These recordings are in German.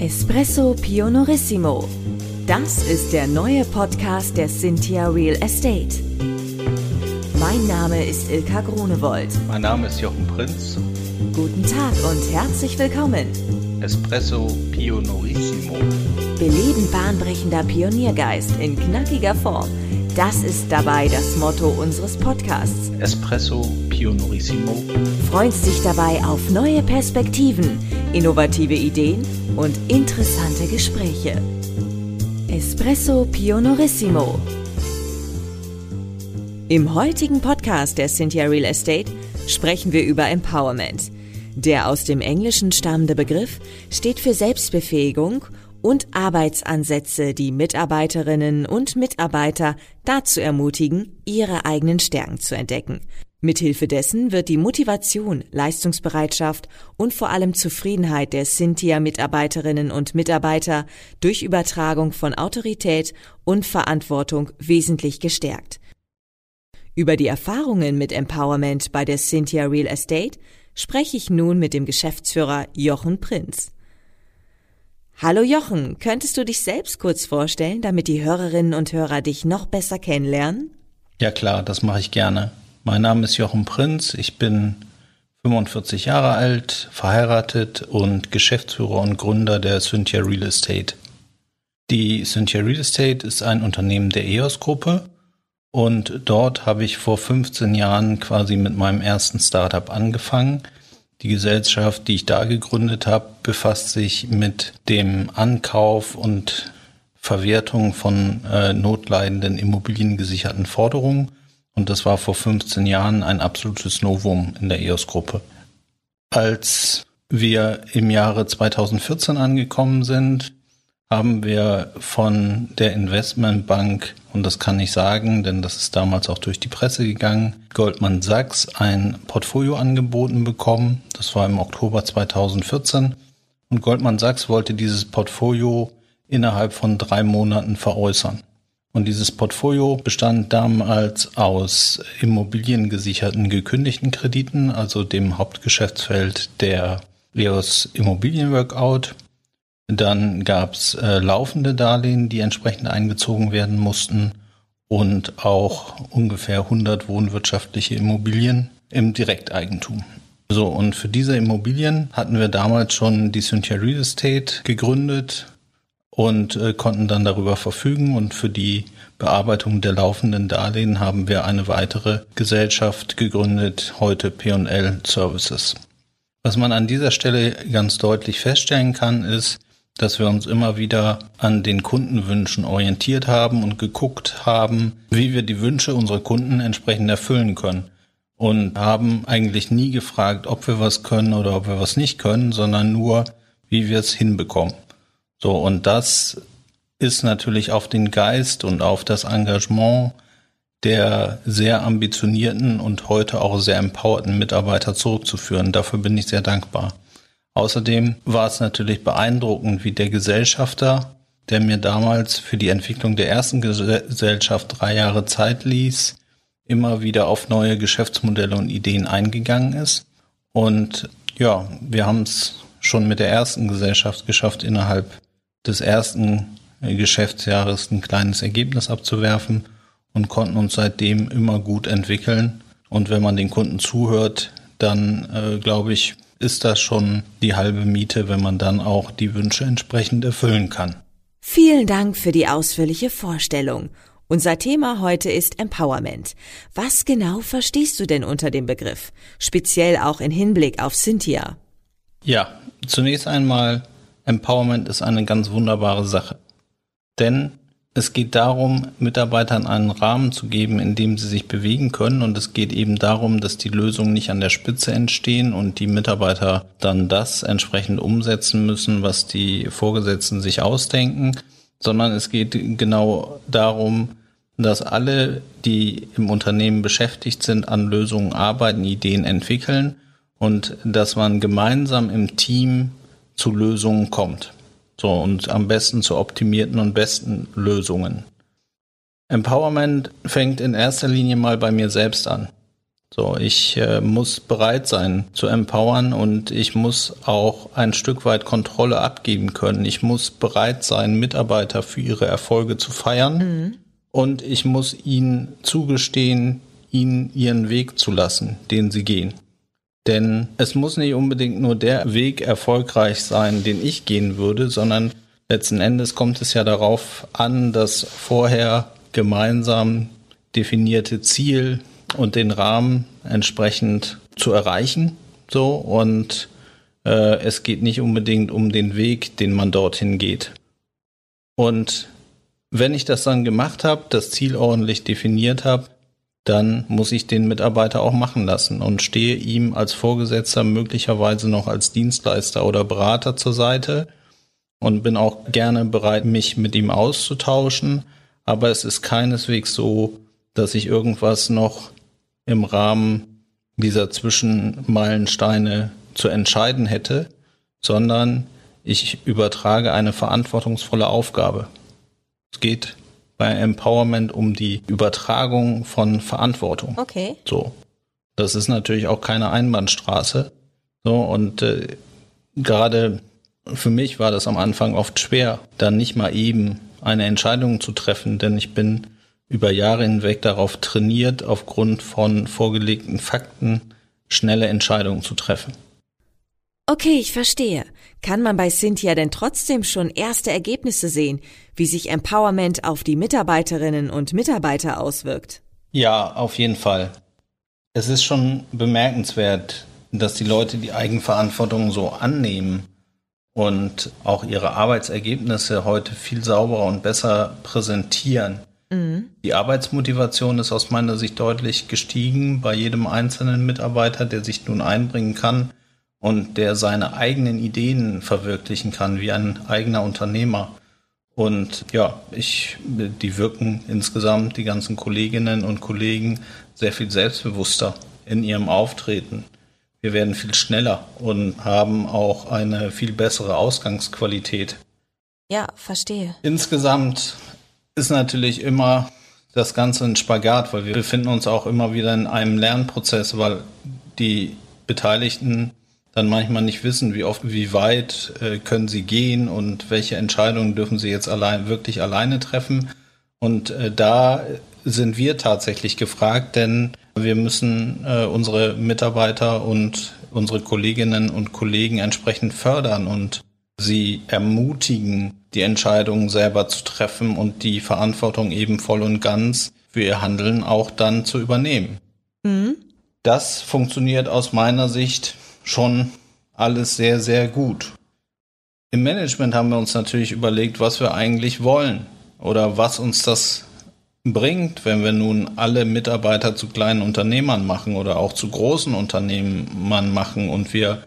Espresso Pionorissimo. Das ist der neue Podcast der Cynthia Real Estate. Mein Name ist Ilka Grunewold. Mein Name ist Jochen Prinz. Guten Tag und herzlich willkommen. Espresso Pionorissimo. Beleben bahnbrechender Pioniergeist in knackiger Form. Das ist dabei das Motto unseres Podcasts. Espresso Pionorissimo. Freust dich dabei auf neue Perspektiven, innovative Ideen und interessante Gespräche. Espresso Pionorissimo. Im heutigen Podcast der Cynthia Real Estate sprechen wir über Empowerment. Der aus dem Englischen stammende Begriff steht für Selbstbefähigung und Arbeitsansätze, die Mitarbeiterinnen und Mitarbeiter dazu ermutigen, ihre eigenen Stärken zu entdecken. Mithilfe dessen wird die Motivation, Leistungsbereitschaft und vor allem Zufriedenheit der Cynthia-Mitarbeiterinnen und Mitarbeiter durch Übertragung von Autorität und Verantwortung wesentlich gestärkt. Über die Erfahrungen mit Empowerment bei der Cynthia Real Estate spreche ich nun mit dem Geschäftsführer Jochen Prinz. Hallo Jochen, könntest du dich selbst kurz vorstellen, damit die Hörerinnen und Hörer dich noch besser kennenlernen? Ja klar, das mache ich gerne. Mein Name ist Jochen Prinz, ich bin 45 Jahre alt, verheiratet und Geschäftsführer und Gründer der Cynthia Real Estate. Die Cynthia Real Estate ist ein Unternehmen der EOS-Gruppe und dort habe ich vor 15 Jahren quasi mit meinem ersten Startup angefangen – die Gesellschaft, die ich da gegründet habe, befasst sich mit dem Ankauf und Verwertung von äh, notleidenden immobiliengesicherten Forderungen. Und das war vor 15 Jahren ein absolutes Novum in der EOS-Gruppe. Als wir im Jahre 2014 angekommen sind, haben wir von der Investmentbank, und das kann ich sagen, denn das ist damals auch durch die Presse gegangen, Goldman Sachs ein Portfolio angeboten bekommen. Das war im Oktober 2014. Und Goldman Sachs wollte dieses Portfolio innerhalb von drei Monaten veräußern. Und dieses Portfolio bestand damals aus immobiliengesicherten gekündigten Krediten, also dem Hauptgeschäftsfeld der EOS Immobilienworkout dann gab es äh, laufende Darlehen, die entsprechend eingezogen werden mussten und auch ungefähr 100 wohnwirtschaftliche Immobilien im Direkteigentum. So, und für diese Immobilien hatten wir damals schon die Cynthia Real Estate gegründet und äh, konnten dann darüber verfügen. Und für die Bearbeitung der laufenden Darlehen haben wir eine weitere Gesellschaft gegründet, heute P&L Services. Was man an dieser Stelle ganz deutlich feststellen kann, ist, dass wir uns immer wieder an den Kundenwünschen orientiert haben und geguckt haben, wie wir die Wünsche unserer Kunden entsprechend erfüllen können. Und haben eigentlich nie gefragt, ob wir was können oder ob wir was nicht können, sondern nur, wie wir es hinbekommen. So, und das ist natürlich auf den Geist und auf das Engagement der sehr ambitionierten und heute auch sehr empowerten Mitarbeiter zurückzuführen. Dafür bin ich sehr dankbar. Außerdem war es natürlich beeindruckend, wie der Gesellschafter, der mir damals für die Entwicklung der ersten Gesellschaft drei Jahre Zeit ließ, immer wieder auf neue Geschäftsmodelle und Ideen eingegangen ist. Und ja, wir haben es schon mit der ersten Gesellschaft geschafft, innerhalb des ersten Geschäftsjahres ein kleines Ergebnis abzuwerfen und konnten uns seitdem immer gut entwickeln. Und wenn man den Kunden zuhört, dann äh, glaube ich, ist das schon die halbe Miete, wenn man dann auch die Wünsche entsprechend erfüllen kann. Vielen Dank für die ausführliche Vorstellung. Unser Thema heute ist Empowerment. Was genau verstehst du denn unter dem Begriff? Speziell auch in Hinblick auf Cynthia. Ja, zunächst einmal, Empowerment ist eine ganz wunderbare Sache. Denn es geht darum, Mitarbeitern einen Rahmen zu geben, in dem sie sich bewegen können. Und es geht eben darum, dass die Lösungen nicht an der Spitze entstehen und die Mitarbeiter dann das entsprechend umsetzen müssen, was die Vorgesetzten sich ausdenken, sondern es geht genau darum, dass alle, die im Unternehmen beschäftigt sind, an Lösungen arbeiten, Ideen entwickeln und dass man gemeinsam im Team zu Lösungen kommt. So, und am besten zu optimierten und besten Lösungen. Empowerment fängt in erster Linie mal bei mir selbst an. So, ich äh, muss bereit sein zu empowern und ich muss auch ein Stück weit Kontrolle abgeben können. Ich muss bereit sein, Mitarbeiter für ihre Erfolge zu feiern mhm. und ich muss ihnen zugestehen, ihnen ihren Weg zu lassen, den sie gehen. Denn es muss nicht unbedingt nur der Weg erfolgreich sein, den ich gehen würde, sondern letzten Endes kommt es ja darauf an, dass vorher gemeinsam definierte Ziel und den Rahmen entsprechend zu erreichen. So und äh, es geht nicht unbedingt um den Weg, den man dorthin geht. Und wenn ich das dann gemacht habe, das Ziel ordentlich definiert habe, dann muss ich den Mitarbeiter auch machen lassen und stehe ihm als Vorgesetzter möglicherweise noch als Dienstleister oder Berater zur Seite und bin auch gerne bereit, mich mit ihm auszutauschen. Aber es ist keineswegs so, dass ich irgendwas noch im Rahmen dieser Zwischenmeilensteine zu entscheiden hätte, sondern ich übertrage eine verantwortungsvolle Aufgabe. Es geht bei Empowerment um die Übertragung von Verantwortung. Okay. So. Das ist natürlich auch keine Einbahnstraße. So, und äh, gerade für mich war das am Anfang oft schwer, dann nicht mal eben eine Entscheidung zu treffen, denn ich bin über Jahre hinweg darauf trainiert, aufgrund von vorgelegten Fakten schnelle Entscheidungen zu treffen. Okay, ich verstehe. Kann man bei Cynthia denn trotzdem schon erste Ergebnisse sehen, wie sich Empowerment auf die Mitarbeiterinnen und Mitarbeiter auswirkt? Ja, auf jeden Fall. Es ist schon bemerkenswert, dass die Leute die Eigenverantwortung so annehmen und auch ihre Arbeitsergebnisse heute viel sauberer und besser präsentieren. Mhm. Die Arbeitsmotivation ist aus meiner Sicht deutlich gestiegen bei jedem einzelnen Mitarbeiter, der sich nun einbringen kann und der seine eigenen Ideen verwirklichen kann, wie ein eigener Unternehmer. Und ja, ich, die wirken insgesamt, die ganzen Kolleginnen und Kollegen, sehr viel selbstbewusster in ihrem Auftreten. Wir werden viel schneller und haben auch eine viel bessere Ausgangsqualität. Ja, verstehe. Insgesamt ist natürlich immer das Ganze ein Spagat, weil wir befinden uns auch immer wieder in einem Lernprozess, weil die Beteiligten dann manchmal nicht wissen, wie oft, wie weit äh, können sie gehen und welche Entscheidungen dürfen sie jetzt allein wirklich alleine treffen. Und äh, da sind wir tatsächlich gefragt, denn wir müssen äh, unsere Mitarbeiter und unsere Kolleginnen und Kollegen entsprechend fördern und sie ermutigen, die Entscheidungen selber zu treffen und die Verantwortung eben voll und ganz für ihr Handeln auch dann zu übernehmen. Mhm. Das funktioniert aus meiner Sicht schon alles sehr, sehr gut. Im Management haben wir uns natürlich überlegt, was wir eigentlich wollen oder was uns das bringt, wenn wir nun alle Mitarbeiter zu kleinen Unternehmern machen oder auch zu großen Unternehmern machen und wir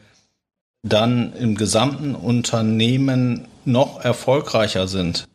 dann im gesamten Unternehmen noch erfolgreicher sind.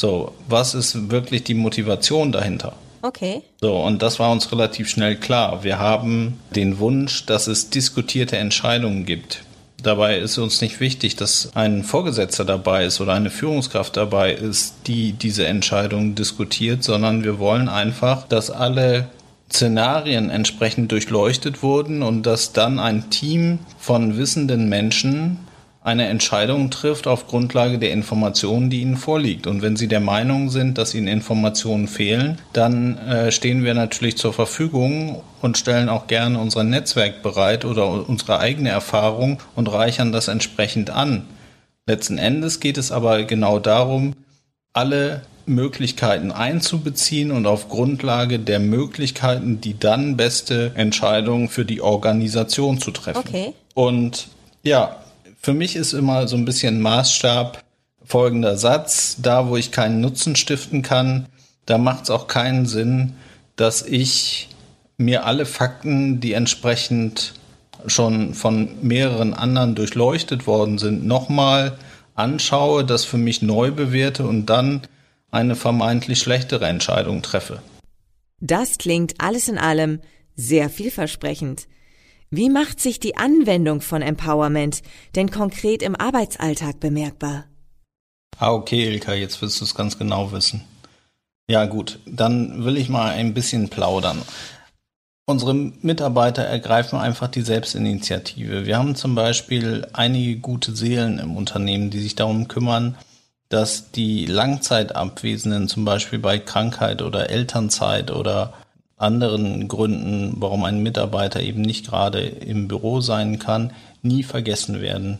So, was ist wirklich die Motivation dahinter? Okay. So, und das war uns relativ schnell klar. Wir haben den Wunsch, dass es diskutierte Entscheidungen gibt. Dabei ist uns nicht wichtig, dass ein Vorgesetzter dabei ist oder eine Führungskraft dabei ist, die diese Entscheidungen diskutiert, sondern wir wollen einfach, dass alle Szenarien entsprechend durchleuchtet wurden und dass dann ein Team von wissenden Menschen eine Entscheidung trifft auf Grundlage der Informationen, die ihnen vorliegt. Und wenn sie der Meinung sind, dass ihnen Informationen fehlen, dann äh, stehen wir natürlich zur Verfügung und stellen auch gerne unser Netzwerk bereit oder unsere eigene Erfahrung und reichern das entsprechend an. Letzten Endes geht es aber genau darum, alle Möglichkeiten einzubeziehen und auf Grundlage der Möglichkeiten die dann beste Entscheidung für die Organisation zu treffen. Okay. Und ja, für mich ist immer so ein bisschen Maßstab folgender Satz. Da, wo ich keinen Nutzen stiften kann, da macht es auch keinen Sinn, dass ich mir alle Fakten, die entsprechend schon von mehreren anderen durchleuchtet worden sind, nochmal anschaue, das für mich neu bewerte und dann eine vermeintlich schlechtere Entscheidung treffe. Das klingt alles in allem sehr vielversprechend. Wie macht sich die Anwendung von Empowerment denn konkret im Arbeitsalltag bemerkbar? Ah, okay, Ilka, jetzt willst du es ganz genau wissen. Ja, gut, dann will ich mal ein bisschen plaudern. Unsere Mitarbeiter ergreifen einfach die Selbstinitiative. Wir haben zum Beispiel einige gute Seelen im Unternehmen, die sich darum kümmern, dass die Langzeitabwesenden zum Beispiel bei Krankheit oder Elternzeit oder anderen Gründen, warum ein Mitarbeiter eben nicht gerade im Büro sein kann, nie vergessen werden.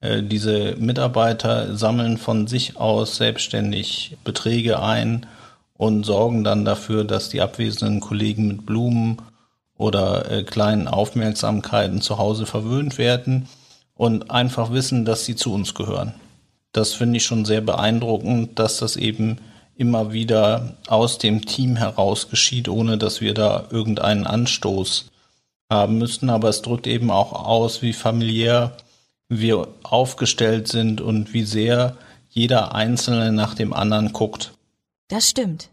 Äh, diese Mitarbeiter sammeln von sich aus selbstständig Beträge ein und sorgen dann dafür, dass die abwesenden Kollegen mit Blumen oder äh, kleinen Aufmerksamkeiten zu Hause verwöhnt werden und einfach wissen, dass sie zu uns gehören. Das finde ich schon sehr beeindruckend, dass das eben immer wieder aus dem Team heraus geschieht, ohne dass wir da irgendeinen Anstoß haben müssten. Aber es drückt eben auch aus, wie familiär wir aufgestellt sind und wie sehr jeder Einzelne nach dem anderen guckt. Das stimmt.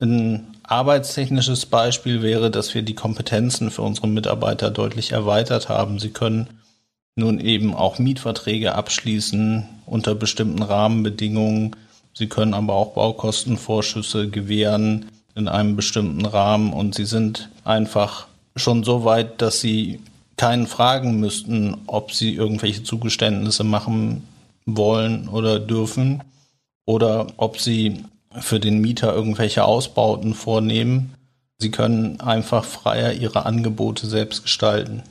Ein arbeitstechnisches Beispiel wäre, dass wir die Kompetenzen für unsere Mitarbeiter deutlich erweitert haben. Sie können nun eben auch Mietverträge abschließen unter bestimmten Rahmenbedingungen. Sie können aber auch Baukostenvorschüsse gewähren in einem bestimmten Rahmen und sie sind einfach schon so weit, dass sie keinen fragen müssten, ob sie irgendwelche Zugeständnisse machen wollen oder dürfen oder ob sie für den Mieter irgendwelche Ausbauten vornehmen. Sie können einfach freier ihre Angebote selbst gestalten.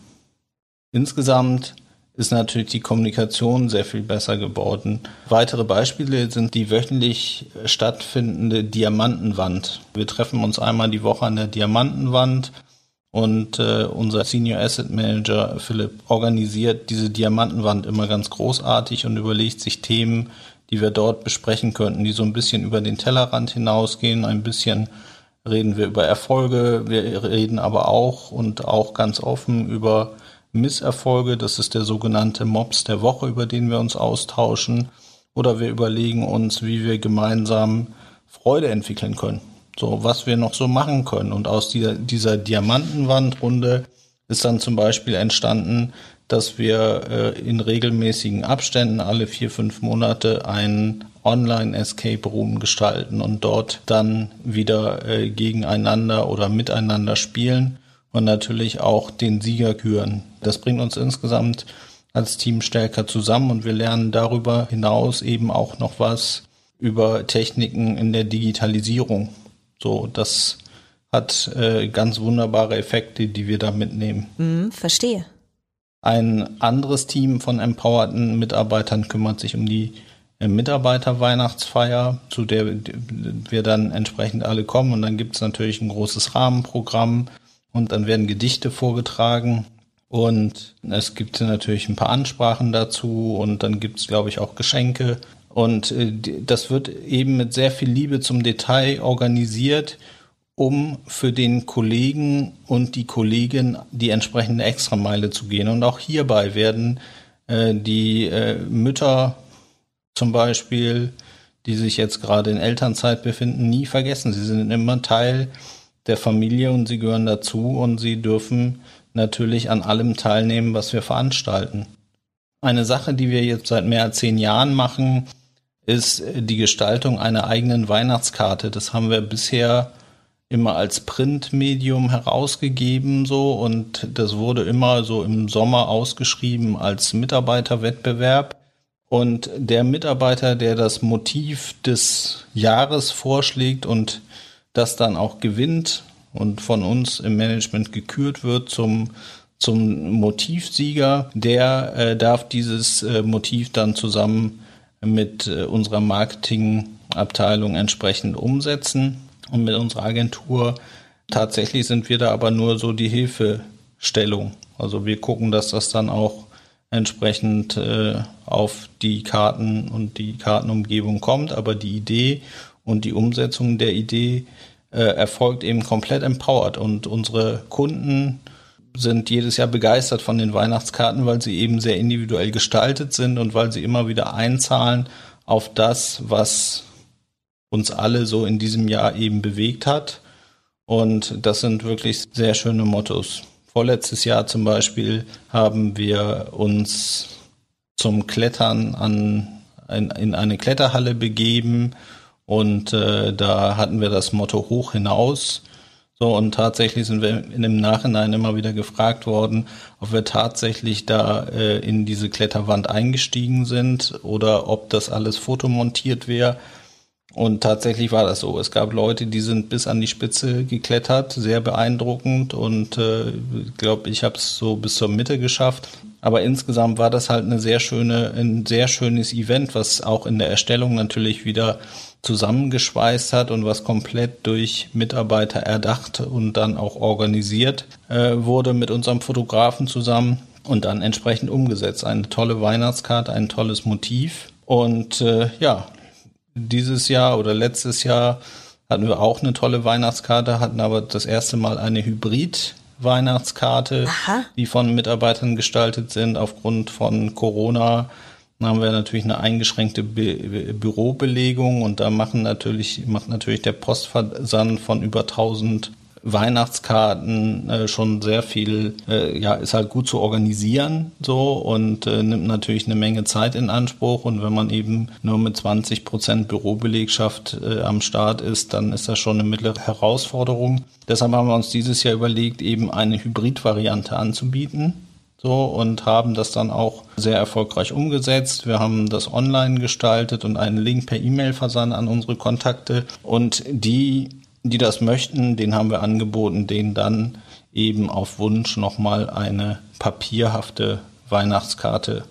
Insgesamt ist natürlich die Kommunikation sehr viel besser geworden. Weitere Beispiele sind die wöchentlich stattfindende Diamantenwand. Wir treffen uns einmal die Woche an der Diamantenwand und äh, unser Senior Asset Manager Philipp organisiert diese Diamantenwand immer ganz großartig und überlegt sich Themen, die wir dort besprechen könnten, die so ein bisschen über den Tellerrand hinausgehen. Ein bisschen reden wir über Erfolge, wir reden aber auch und auch ganz offen über Misserfolge. Das ist der sogenannte Mops der Woche, über den wir uns austauschen. Oder wir überlegen uns, wie wir gemeinsam Freude entwickeln können so was wir noch so machen können. Und aus dieser, dieser Diamantenwandrunde ist dann zum Beispiel entstanden, dass wir äh, in regelmäßigen Abständen alle vier, fünf Monate einen Online-Escape Room gestalten und dort dann wieder äh, gegeneinander oder miteinander spielen und natürlich auch den Sieger küren. Das bringt uns insgesamt als Team stärker zusammen und wir lernen darüber hinaus eben auch noch was über Techniken in der Digitalisierung. So, das hat äh, ganz wunderbare Effekte, die wir da mitnehmen. Mm, verstehe. Ein anderes Team von empowerten Mitarbeitern kümmert sich um die äh, Mitarbeiterweihnachtsfeier, zu der wir dann entsprechend alle kommen. Und dann gibt es natürlich ein großes Rahmenprogramm und dann werden Gedichte vorgetragen. Und es gibt natürlich ein paar Ansprachen dazu und dann gibt es, glaube ich, auch Geschenke und äh, das wird eben mit sehr viel Liebe zum Detail organisiert, um für den Kollegen und die Kollegin die entsprechende Extrameile zu gehen. Und auch hierbei werden äh, die äh, Mütter zum Beispiel, die sich jetzt gerade in Elternzeit befinden, nie vergessen. Sie sind immer Teil der Familie und sie gehören dazu und sie dürfen natürlich an allem teilnehmen, was wir veranstalten. Eine Sache, die wir jetzt seit mehr als zehn Jahren machen, ist die Gestaltung einer eigenen Weihnachtskarte. Das haben wir bisher immer als Printmedium herausgegeben so und das wurde immer so im Sommer ausgeschrieben als Mitarbeiterwettbewerb. Und der Mitarbeiter, der das Motiv des Jahres vorschlägt und das dann auch gewinnt und von uns im Management gekürt wird zum zum Motivsieger, der äh, darf dieses äh, Motiv dann zusammen mit äh, unserer Marketingabteilung entsprechend umsetzen und mit unserer Agentur. Tatsächlich sind wir da aber nur so die Hilfestellung. Also wir gucken, dass das dann auch entsprechend äh, auf die Karten und die Kartenumgebung kommt, aber die Idee und die Umsetzung der Idee äh, erfolgt eben komplett empowered und unsere Kunden sind jedes Jahr begeistert von den Weihnachtskarten, weil sie eben sehr individuell gestaltet sind und weil sie immer wieder einzahlen auf das, was uns alle so in diesem Jahr eben bewegt hat. Und das sind wirklich sehr schöne Mottos. Vorletztes Jahr zum Beispiel haben wir uns zum Klettern an, in, in eine Kletterhalle begeben und äh, da hatten wir das Motto hoch hinaus So, und tatsächlich sind wir in dem Nachhinein immer wieder gefragt worden, ob wir tatsächlich da äh, in diese Kletterwand eingestiegen sind oder ob das alles fotomontiert wäre. Und tatsächlich war das so. Es gab Leute, die sind bis an die Spitze geklettert, sehr beeindruckend. Und äh, ich glaube, ich habe es so bis zur Mitte geschafft. Aber insgesamt war das halt eine sehr schöne, ein sehr schönes Event, was auch in der Erstellung natürlich wieder zusammengeschweißt hat und was komplett durch Mitarbeiter erdacht und dann auch organisiert äh, wurde mit unserem Fotografen zusammen und dann entsprechend umgesetzt. Eine tolle Weihnachtskarte, ein tolles Motiv. Und äh, ja, dieses Jahr oder letztes Jahr hatten wir auch eine tolle Weihnachtskarte, hatten aber das erste Mal eine Hybrid Weihnachtskarte, die von Mitarbeitern gestaltet sind. Aufgrund von Corona haben wir natürlich eine eingeschränkte Bü Bürobelegung und da machen natürlich, macht natürlich der Postversand von über 1000 Weihnachtskarten äh, schon sehr viel, äh, ja, ist halt gut zu organisieren so und äh, nimmt natürlich eine Menge Zeit in Anspruch. Und wenn man eben nur mit 20 Prozent Bürobelegschaft äh, am Start ist, dann ist das schon eine mittlere Herausforderung. Deshalb haben wir uns dieses Jahr überlegt, eben eine Hybrid-Variante anzubieten. So, und haben das dann auch sehr erfolgreich umgesetzt. Wir haben das online gestaltet und einen Link per E-Mail versandt an unsere Kontakte. Und die die das möchten, den haben wir angeboten, denen dann eben auf Wunsch nochmal eine papierhafte Weihnachtskarte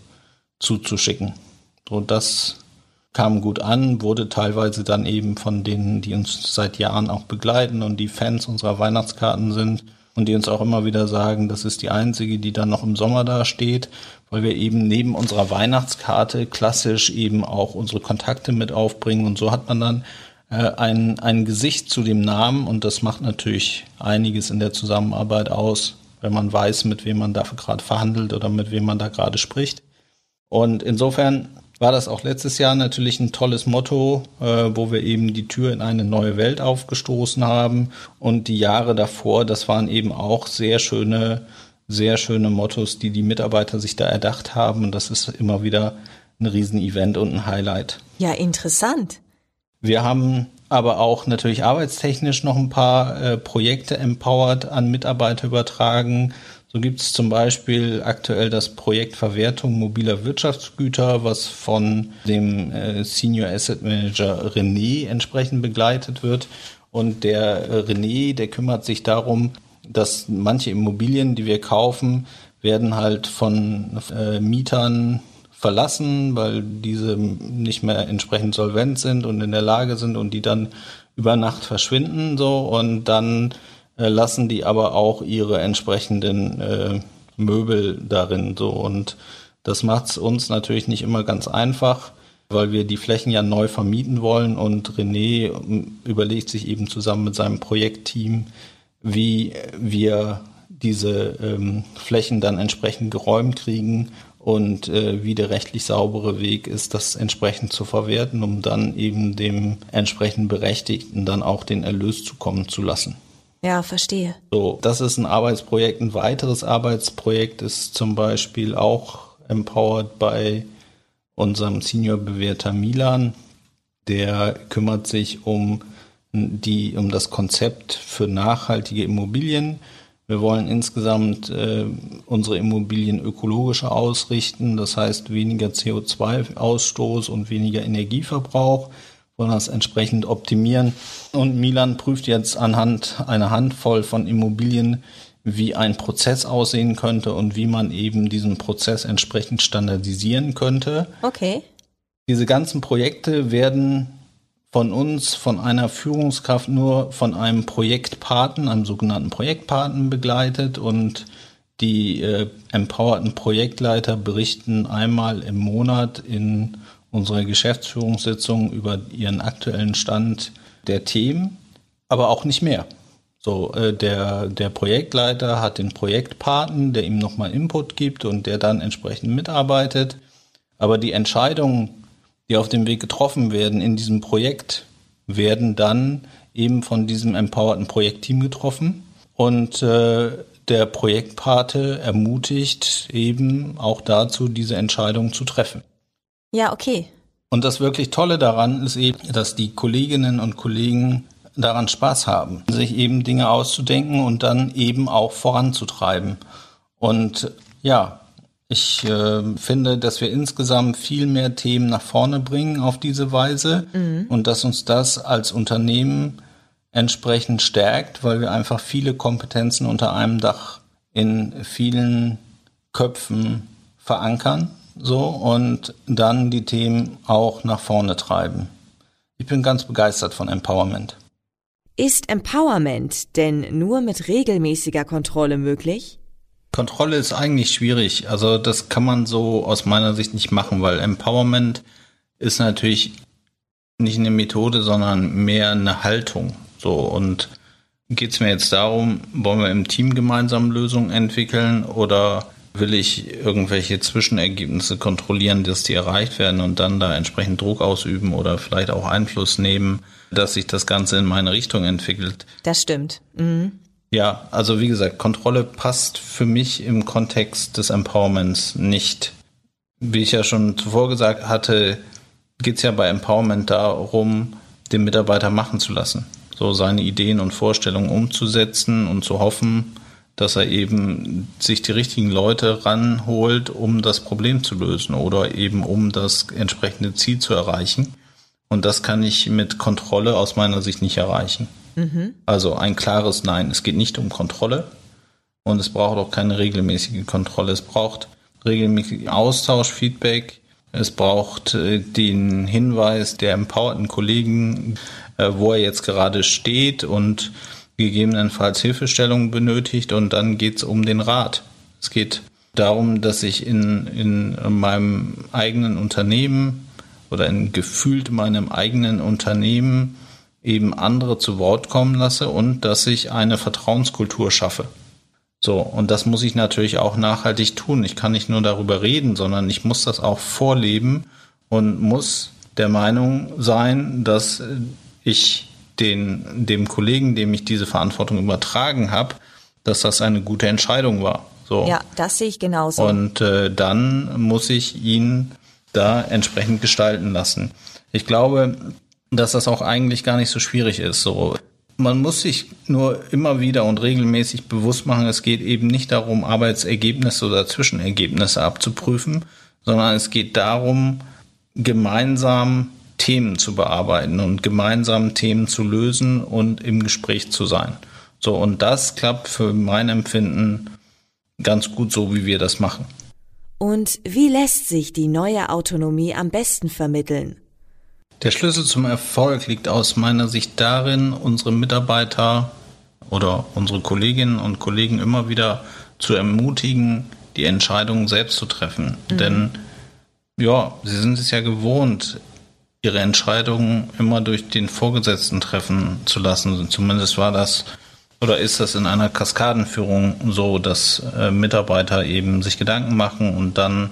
zuzuschicken. So, das kam gut an, wurde teilweise dann eben von denen, die uns seit Jahren auch begleiten und die Fans unserer Weihnachtskarten sind und die uns auch immer wieder sagen, das ist die einzige, die dann noch im Sommer da steht, weil wir eben neben unserer Weihnachtskarte klassisch eben auch unsere Kontakte mit aufbringen und so hat man dann äh, ein, ein Gesicht zu dem Namen und das macht natürlich einiges in der Zusammenarbeit aus, wenn man weiß, mit wem man da gerade verhandelt oder mit wem man da gerade spricht. Und insofern war das auch letztes Jahr natürlich ein tolles Motto, äh, wo wir eben die Tür in eine neue Welt aufgestoßen haben. Und die Jahre davor, das waren eben auch sehr schöne, sehr schöne Mottos, die die Mitarbeiter sich da erdacht haben. Und das ist immer wieder ein Riesenevent und ein Highlight. Ja, interessant. Wir haben aber auch natürlich arbeitstechnisch noch ein paar äh, Projekte empowered an Mitarbeiter übertragen. So gibt es zum Beispiel aktuell das Projekt Verwertung mobiler Wirtschaftsgüter, was von dem äh, Senior Asset Manager René entsprechend begleitet wird. Und der äh, René, der kümmert sich darum, dass manche Immobilien, die wir kaufen, werden halt von äh, Mietern verlassen, weil diese nicht mehr entsprechend solvent sind und in der Lage sind und die dann über Nacht verschwinden so und dann lassen die aber auch ihre entsprechenden äh, Möbel darin so und das macht es uns natürlich nicht immer ganz einfach, weil wir die Flächen ja neu vermieten wollen und René ähm, überlegt sich eben zusammen mit seinem Projektteam, wie wir diese ähm, Flächen dann entsprechend geräumt kriegen und äh, wie der rechtlich saubere Weg ist, das entsprechend zu verwerten, um dann eben dem entsprechend Berechtigten dann auch den Erlös zukommen zu lassen. Ja, verstehe. So, das ist ein Arbeitsprojekt. Ein weiteres Arbeitsprojekt ist zum Beispiel auch empowered bei unserem Senior-Bewerter Milan. Der kümmert sich um die, um das Konzept für nachhaltige Immobilien wir wollen insgesamt äh, unsere Immobilien ökologischer ausrichten, das heißt weniger CO2-Ausstoß und weniger Energieverbrauch, wollen das entsprechend optimieren. Und Milan prüft jetzt anhand einer Handvoll von Immobilien, wie ein Prozess aussehen könnte und wie man eben diesen Prozess entsprechend standardisieren könnte. Okay. Diese ganzen Projekte werden von uns, von einer Führungskraft nur von einem Projektpaten, einem sogenannten Projektpaten begleitet und die äh, empowerten Projektleiter berichten einmal im Monat in unserer Geschäftsführungssitzung über ihren aktuellen Stand der Themen, aber auch nicht mehr. So, äh, der, der Projektleiter hat den Projektpaten, der ihm nochmal Input gibt und der dann entsprechend mitarbeitet. Aber die Entscheidungen, die auf dem Weg getroffen werden in diesem Projekt, werden dann eben von diesem empowerten Projektteam getroffen. Und äh, der Projektpate ermutigt eben auch dazu, diese Entscheidung zu treffen. Ja, okay. Und das wirklich Tolle daran ist eben, dass die Kolleginnen und Kollegen daran Spaß haben, sich eben Dinge auszudenken und dann eben auch voranzutreiben. Und ja, ich äh, finde, dass wir insgesamt viel mehr Themen nach vorne bringen auf diese Weise mhm. und dass uns das als Unternehmen entsprechend stärkt, weil wir einfach viele Kompetenzen unter einem Dach in vielen Köpfen verankern, so und dann die Themen auch nach vorne treiben. Ich bin ganz begeistert von Empowerment. Ist Empowerment denn nur mit regelmäßiger Kontrolle möglich? Kontrolle ist eigentlich schwierig. Also das kann man so aus meiner Sicht nicht machen, weil Empowerment ist natürlich nicht eine Methode, sondern mehr eine Haltung. So und geht es mir jetzt darum, wollen wir im Team gemeinsam Lösungen entwickeln oder will ich irgendwelche Zwischenergebnisse kontrollieren, dass die erreicht werden und dann da entsprechend Druck ausüben oder vielleicht auch Einfluss nehmen, dass sich das Ganze in meine Richtung entwickelt. Das stimmt. Mhm. Ja, also wie gesagt, Kontrolle passt für mich im Kontext des Empowerments nicht. Wie ich ja schon zuvor gesagt hatte, geht es ja bei Empowerment darum, den Mitarbeiter machen zu lassen. So seine Ideen und Vorstellungen umzusetzen und zu hoffen, dass er eben sich die richtigen Leute ranholt, um das Problem zu lösen oder eben um das entsprechende Ziel zu erreichen. Und das kann ich mit Kontrolle aus meiner Sicht nicht erreichen. Mhm. Also ein klares Nein. Es geht nicht um Kontrolle und es braucht auch keine regelmäßige Kontrolle. Es braucht regelmäßigen Austausch, Feedback. Es braucht äh, den Hinweis der empowerten Kollegen, äh, wo er jetzt gerade steht und gegebenenfalls Hilfestellung benötigt. Und dann geht es um den Rat. Es geht darum, dass ich in, in meinem eigenen Unternehmen oder in gefühlt meinem eigenen Unternehmen eben andere zu Wort kommen lasse und dass ich eine Vertrauenskultur schaffe. So, und das muss ich natürlich auch nachhaltig tun. Ich kann nicht nur darüber reden, sondern ich muss das auch vorleben und muss der Meinung sein, dass ich den, dem Kollegen, dem ich diese Verantwortung übertragen habe, dass das eine gute Entscheidung war. So. Ja, das sehe ich genauso. Und äh, dann muss ich ihn da entsprechend gestalten lassen. Ich glaube, dass das auch eigentlich gar nicht so schwierig ist. So, man muss sich nur immer wieder und regelmäßig bewusst machen, es geht eben nicht darum, Arbeitsergebnisse oder Zwischenergebnisse abzuprüfen, sondern es geht darum, gemeinsam Themen zu bearbeiten und gemeinsam Themen zu lösen und im Gespräch zu sein. So, und das klappt für mein Empfinden ganz gut so, wie wir das machen. Und wie lässt sich die neue Autonomie am besten vermitteln? Der Schlüssel zum Erfolg liegt aus meiner Sicht darin, unsere Mitarbeiter oder unsere Kolleginnen und Kollegen immer wieder zu ermutigen, die Entscheidungen selbst zu treffen. Mhm. Denn ja, sie sind es ja gewohnt, ihre Entscheidungen immer durch den Vorgesetzten treffen zu lassen. Zumindest war das oder ist das in einer Kaskadenführung so, dass äh, Mitarbeiter eben sich Gedanken machen und dann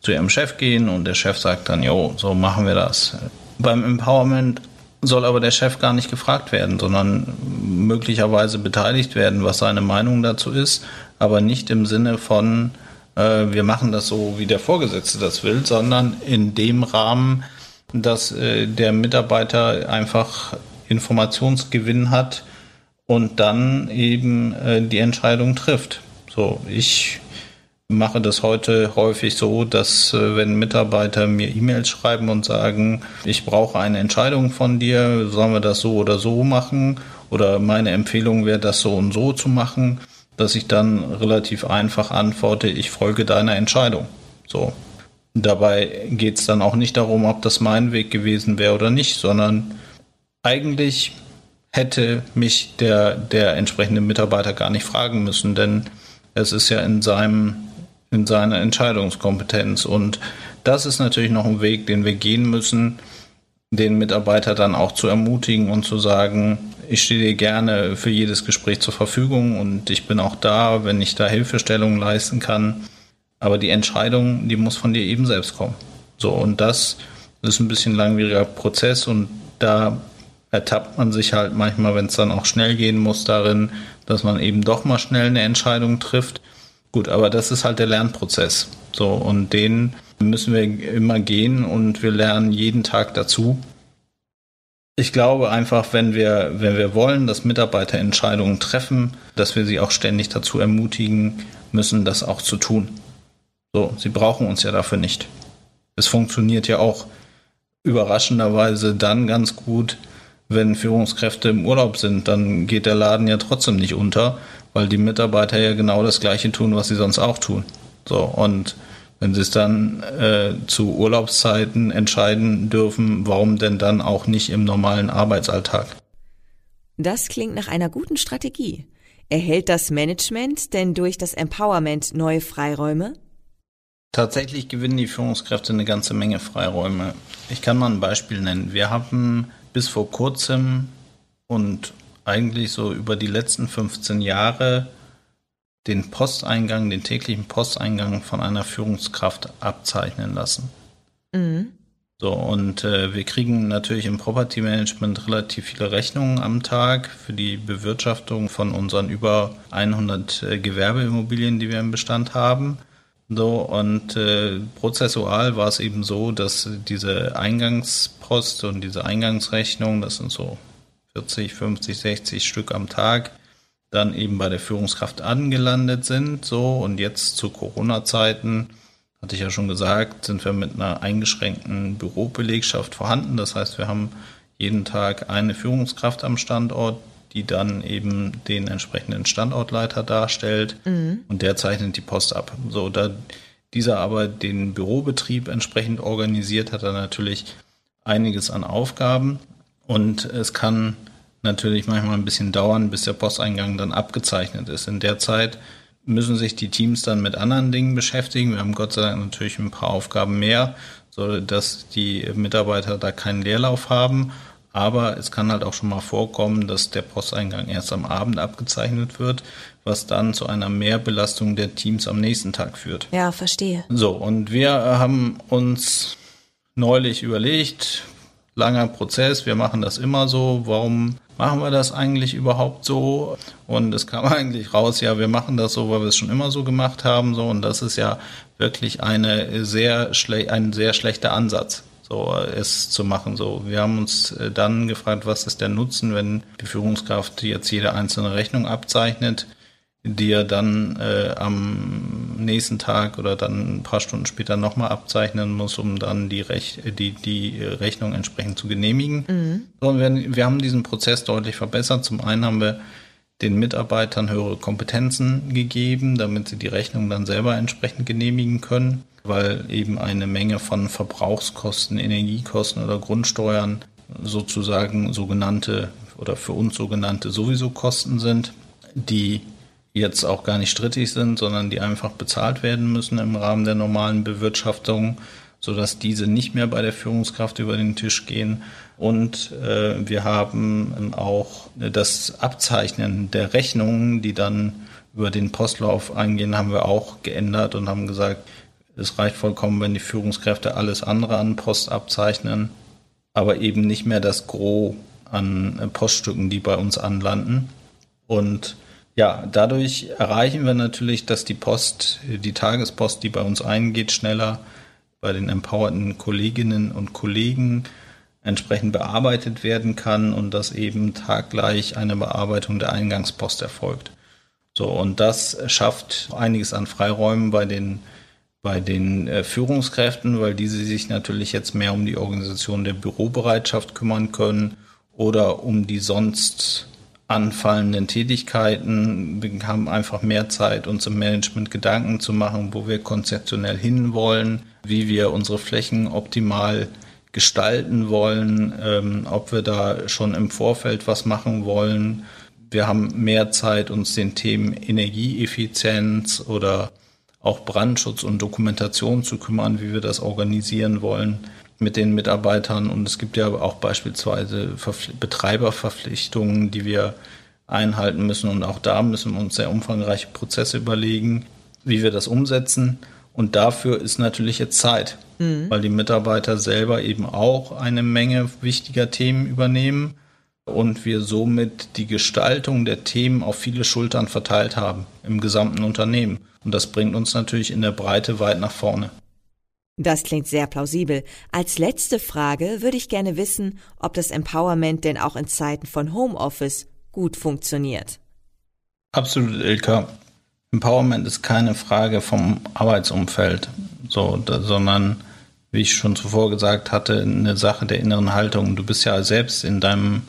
zu ihrem Chef gehen und der Chef sagt dann, jo, so machen wir das. Beim Empowerment soll aber der Chef gar nicht gefragt werden, sondern möglicherweise beteiligt werden, was seine Meinung dazu ist, aber nicht im Sinne von, äh, wir machen das so, wie der Vorgesetzte das will, sondern in dem Rahmen, dass äh, der Mitarbeiter einfach Informationsgewinn hat und dann eben äh, die Entscheidung trifft. So, ich mache das heute häufig so, dass äh, wenn Mitarbeiter mir E-Mails schreiben und sagen, ich brauche eine Entscheidung von dir, sollen wir das so oder so machen oder meine Empfehlung wäre, das so und so zu machen, dass ich dann relativ einfach antworte, ich folge deiner Entscheidung. So. Dabei geht es dann auch nicht darum, ob das mein Weg gewesen wäre oder nicht, sondern eigentlich hätte mich der, der entsprechende Mitarbeiter gar nicht fragen müssen, denn es ist ja in seinem in seiner Entscheidungskompetenz. Und das ist natürlich noch ein Weg, den wir gehen müssen, den Mitarbeiter dann auch zu ermutigen und zu sagen, ich stehe dir gerne für jedes Gespräch zur Verfügung und ich bin auch da, wenn ich da Hilfestellung leisten kann. Aber die Entscheidung, die muss von dir eben selbst kommen. So, und das ist ein bisschen langwieriger Prozess und da ertappt man sich halt manchmal, wenn es dann auch schnell gehen muss, darin, dass man eben doch mal schnell eine Entscheidung trifft Gut, aber das ist halt der Lernprozess. So, und den müssen wir immer gehen und wir lernen jeden Tag dazu. Ich glaube einfach, wenn wir, wenn wir wollen, dass Mitarbeiter Entscheidungen treffen, dass wir sie auch ständig dazu ermutigen müssen, das auch zu tun. So, sie brauchen uns ja dafür nicht. Es funktioniert ja auch überraschenderweise dann ganz gut, wenn Führungskräfte im Urlaub sind, dann geht der Laden ja trotzdem nicht unter, weil die Mitarbeiter ja genau das Gleiche tun, was sie sonst auch tun. So, und wenn sie es dann äh, zu Urlaubszeiten entscheiden dürfen, warum denn dann auch nicht im normalen Arbeitsalltag? Das klingt nach einer guten Strategie. Erhält das Management denn durch das Empowerment neue Freiräume? Tatsächlich gewinnen die Führungskräfte eine ganze Menge Freiräume. Ich kann mal ein Beispiel nennen. Wir haben bis vor kurzem und eigentlich so über die letzten 15 Jahre den Posteingang, den täglichen Posteingang von einer Führungskraft abzeichnen lassen. Mhm. So, und äh, wir kriegen natürlich im Property Management relativ viele Rechnungen am Tag für die Bewirtschaftung von unseren über 100 äh, Gewerbeimmobilien, die wir im Bestand haben. So, und äh, prozessual war es eben so, dass diese Eingangspost und diese Eingangsrechnung, das sind so 40, 50, 60 Stück am Tag, dann eben bei der Führungskraft angelandet sind. So, und jetzt zu Corona-Zeiten, hatte ich ja schon gesagt, sind wir mit einer eingeschränkten Bürobelegschaft vorhanden. Das heißt, wir haben jeden Tag eine Führungskraft am Standort, die dann eben den entsprechenden Standortleiter darstellt mhm. und der zeichnet die Post ab. So, da dieser aber den Bürobetrieb entsprechend organisiert, hat er natürlich einiges an Aufgaben und es kann natürlich manchmal ein bisschen dauern, bis der Posteingang dann abgezeichnet ist. In der Zeit müssen sich die Teams dann mit anderen Dingen beschäftigen. Wir haben Gott sei Dank natürlich ein paar Aufgaben mehr, so dass die Mitarbeiter da keinen Leerlauf haben aber es kann halt auch schon mal vorkommen, dass der Posteingang erst am Abend abgezeichnet wird, was dann zu einer Mehrbelastung der Teams am nächsten Tag führt. Ja, verstehe. So, und wir haben uns neulich überlegt, langer Prozess, wir machen das immer so, warum machen wir das eigentlich überhaupt so? Und es kam eigentlich raus, ja, wir machen das so, weil wir es schon immer so gemacht haben, so, und das ist ja wirklich eine sehr ein sehr schlechter Ansatz so es zu machen. So, wir haben uns äh, dann gefragt, was ist der Nutzen, wenn die Führungskraft jetzt jede einzelne Rechnung abzeichnet, die er dann äh, am nächsten Tag oder dann ein paar Stunden später nochmal abzeichnen muss, um dann die, Rech die, die Rechnung entsprechend zu genehmigen. Mhm. So, wir, wir haben diesen Prozess deutlich verbessert. Zum einen haben wir den Mitarbeitern höhere Kompetenzen gegeben, damit sie die Rechnung dann selber entsprechend genehmigen können weil eben eine Menge von Verbrauchskosten, Energiekosten oder Grundsteuern sozusagen sogenannte oder für uns sogenannte sowieso Kosten sind, die jetzt auch gar nicht strittig sind, sondern die einfach bezahlt werden müssen im Rahmen der normalen Bewirtschaftung, sodass diese nicht mehr bei der Führungskraft über den Tisch gehen. Und äh, wir haben auch das Abzeichnen der Rechnungen, die dann über den Postlauf eingehen, haben wir auch geändert und haben gesagt, es reicht vollkommen, wenn die Führungskräfte alles andere an Post abzeichnen, aber eben nicht mehr das Gros an äh, Poststücken, die bei uns anlanden. Und ja, dadurch erreichen wir natürlich, dass die Post, die Tagespost, die bei uns eingeht, schneller bei den empowerten Kolleginnen und Kollegen entsprechend bearbeitet werden kann und dass eben taggleich eine Bearbeitung der Eingangspost erfolgt. So, und das schafft einiges an Freiräumen bei den bei den äh, Führungskräften, weil diese sich natürlich jetzt mehr um die Organisation der Bürobereitschaft kümmern können oder um die sonst anfallenden Tätigkeiten. Wir haben einfach mehr Zeit, uns im Management Gedanken zu machen, wo wir konzeptionell hinwollen, wie wir unsere Flächen optimal gestalten wollen, ähm, ob wir da schon im Vorfeld was machen wollen. Wir haben mehr Zeit, uns den Themen Energieeffizienz oder auch Brandschutz und Dokumentation zu kümmern, wie wir das organisieren wollen mit den Mitarbeitern. Und es gibt ja auch beispielsweise Betreiberverpflichtungen, die wir einhalten müssen. Und auch da müssen wir uns sehr umfangreiche Prozesse überlegen, wie wir das umsetzen. Und dafür ist natürlich jetzt Zeit, mhm. weil die Mitarbeiter selber eben auch eine Menge wichtiger Themen übernehmen und wir somit die Gestaltung der Themen auf viele Schultern verteilt haben im gesamten Unternehmen. Und das bringt uns natürlich in der Breite weit nach vorne. Das klingt sehr plausibel. Als letzte Frage würde ich gerne wissen, ob das Empowerment denn auch in Zeiten von Homeoffice gut funktioniert. Absolut, Ilka. Empowerment ist keine Frage vom Arbeitsumfeld, so, da, sondern wie ich schon zuvor gesagt hatte, eine Sache der inneren Haltung. Du bist ja selbst in deinem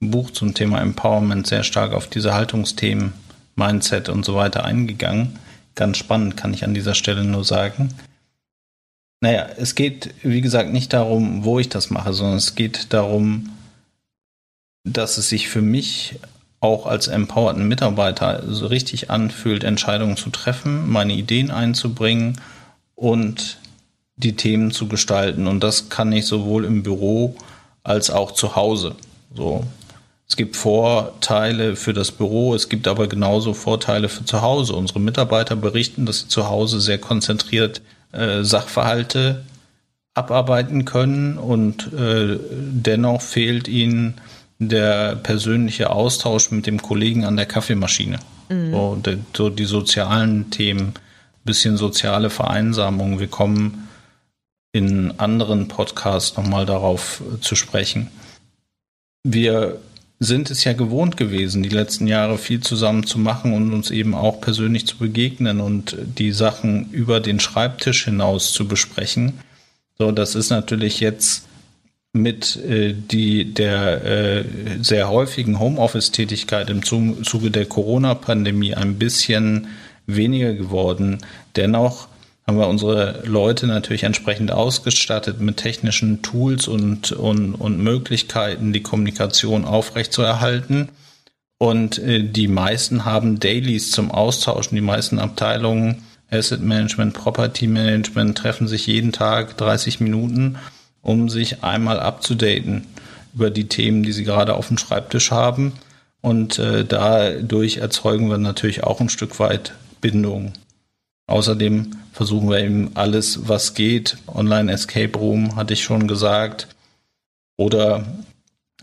Buch zum Thema Empowerment sehr stark auf diese Haltungsthemen, Mindset und so weiter eingegangen. Ganz spannend, kann ich an dieser Stelle nur sagen. Naja, es geht, wie gesagt, nicht darum, wo ich das mache, sondern es geht darum, dass es sich für mich auch als empowerten Mitarbeiter so richtig anfühlt, Entscheidungen zu treffen, meine Ideen einzubringen und die Themen zu gestalten. Und das kann ich sowohl im Büro als auch zu Hause. So. Es gibt Vorteile für das Büro, es gibt aber genauso Vorteile für zu Hause. Unsere Mitarbeiter berichten, dass sie zu Hause sehr konzentriert äh, Sachverhalte abarbeiten können und äh, dennoch fehlt ihnen der persönliche Austausch mit dem Kollegen an der Kaffeemaschine. Mhm. So, de, so, die sozialen Themen, bisschen soziale Vereinsamung. Wir kommen in anderen Podcasts nochmal darauf äh, zu sprechen. Wir sind es ja gewohnt gewesen, die letzten Jahre viel zusammen zu machen und uns eben auch persönlich zu begegnen und die Sachen über den Schreibtisch hinaus zu besprechen. So, das ist natürlich jetzt mit äh, die, der äh, sehr häufigen Homeoffice-Tätigkeit im Zuge der Corona-Pandemie ein bisschen weniger geworden. Dennoch haben wir unsere Leute natürlich entsprechend ausgestattet mit technischen Tools und, und, und Möglichkeiten, die Kommunikation aufrechtzuerhalten. Und äh, die meisten haben Dailies zum Austauschen. Die meisten Abteilungen, Asset Management, Property Management, treffen sich jeden Tag 30 Minuten, um sich einmal abzudaten über die Themen, die sie gerade auf dem Schreibtisch haben. Und äh, dadurch erzeugen wir natürlich auch ein Stück weit Bindung. Außerdem versuchen wir eben alles, was geht. Online Escape Room hatte ich schon gesagt. Oder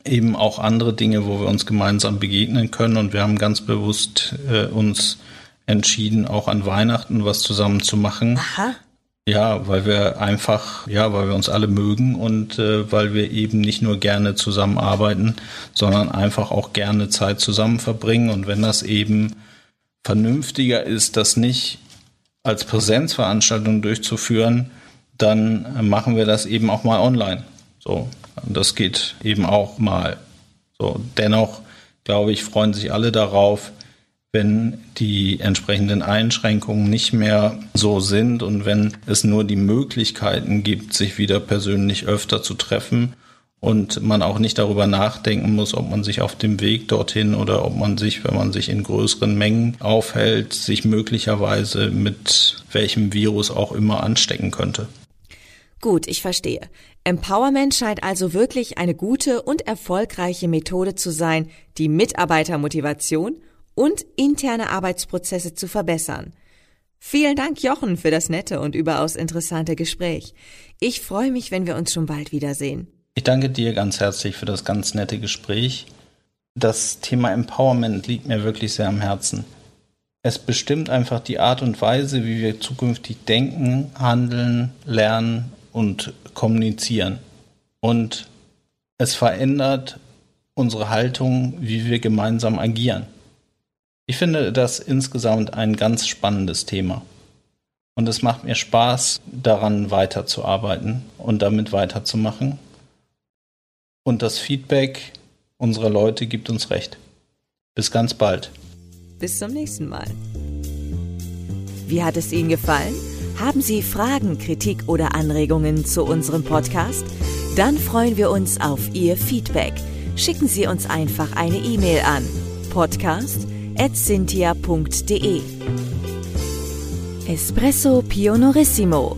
eben auch andere Dinge, wo wir uns gemeinsam begegnen können. Und wir haben ganz bewusst äh, uns entschieden, auch an Weihnachten was zusammen zu machen. Aha. Ja, weil wir einfach, ja, weil wir uns alle mögen und äh, weil wir eben nicht nur gerne zusammenarbeiten, sondern einfach auch gerne Zeit zusammen verbringen. Und wenn das eben vernünftiger ist, das nicht als Präsenzveranstaltung durchzuführen, dann machen wir das eben auch mal online. So, das geht eben auch mal. So, dennoch glaube ich, freuen sich alle darauf, wenn die entsprechenden Einschränkungen nicht mehr so sind und wenn es nur die Möglichkeiten gibt, sich wieder persönlich öfter zu treffen und man auch nicht darüber nachdenken muss, ob man sich auf dem Weg dorthin oder ob man sich, wenn man sich in größeren Mengen aufhält, sich möglicherweise mit welchem Virus auch immer anstecken könnte. Gut, ich verstehe. Empowerment scheint also wirklich eine gute und erfolgreiche Methode zu sein, die Mitarbeitermotivation und interne Arbeitsprozesse zu verbessern. Vielen Dank, Jochen, für das nette und überaus interessante Gespräch. Ich freue mich, wenn wir uns schon bald wiedersehen. Ich danke dir ganz herzlich für das ganz nette Gespräch. Das Thema Empowerment liegt mir wirklich sehr am Herzen. Es bestimmt einfach die Art und Weise, wie wir zukünftig denken, handeln, lernen und kommunizieren. Und es verändert unsere Haltung, wie wir gemeinsam agieren. Ich finde das insgesamt ein ganz spannendes Thema. Und es macht mir Spaß, daran weiterzuarbeiten und damit weiterzumachen und das Feedback unserer Leute gibt uns recht. Bis ganz bald. Bis zum nächsten Mal. Wie hat es Ihnen gefallen? Haben Sie Fragen, Kritik oder Anregungen zu unserem Podcast? Dann freuen wir uns auf Ihr Feedback. Schicken Sie uns einfach eine E-Mail an podcast.cynthia.de Espresso Pionorissimo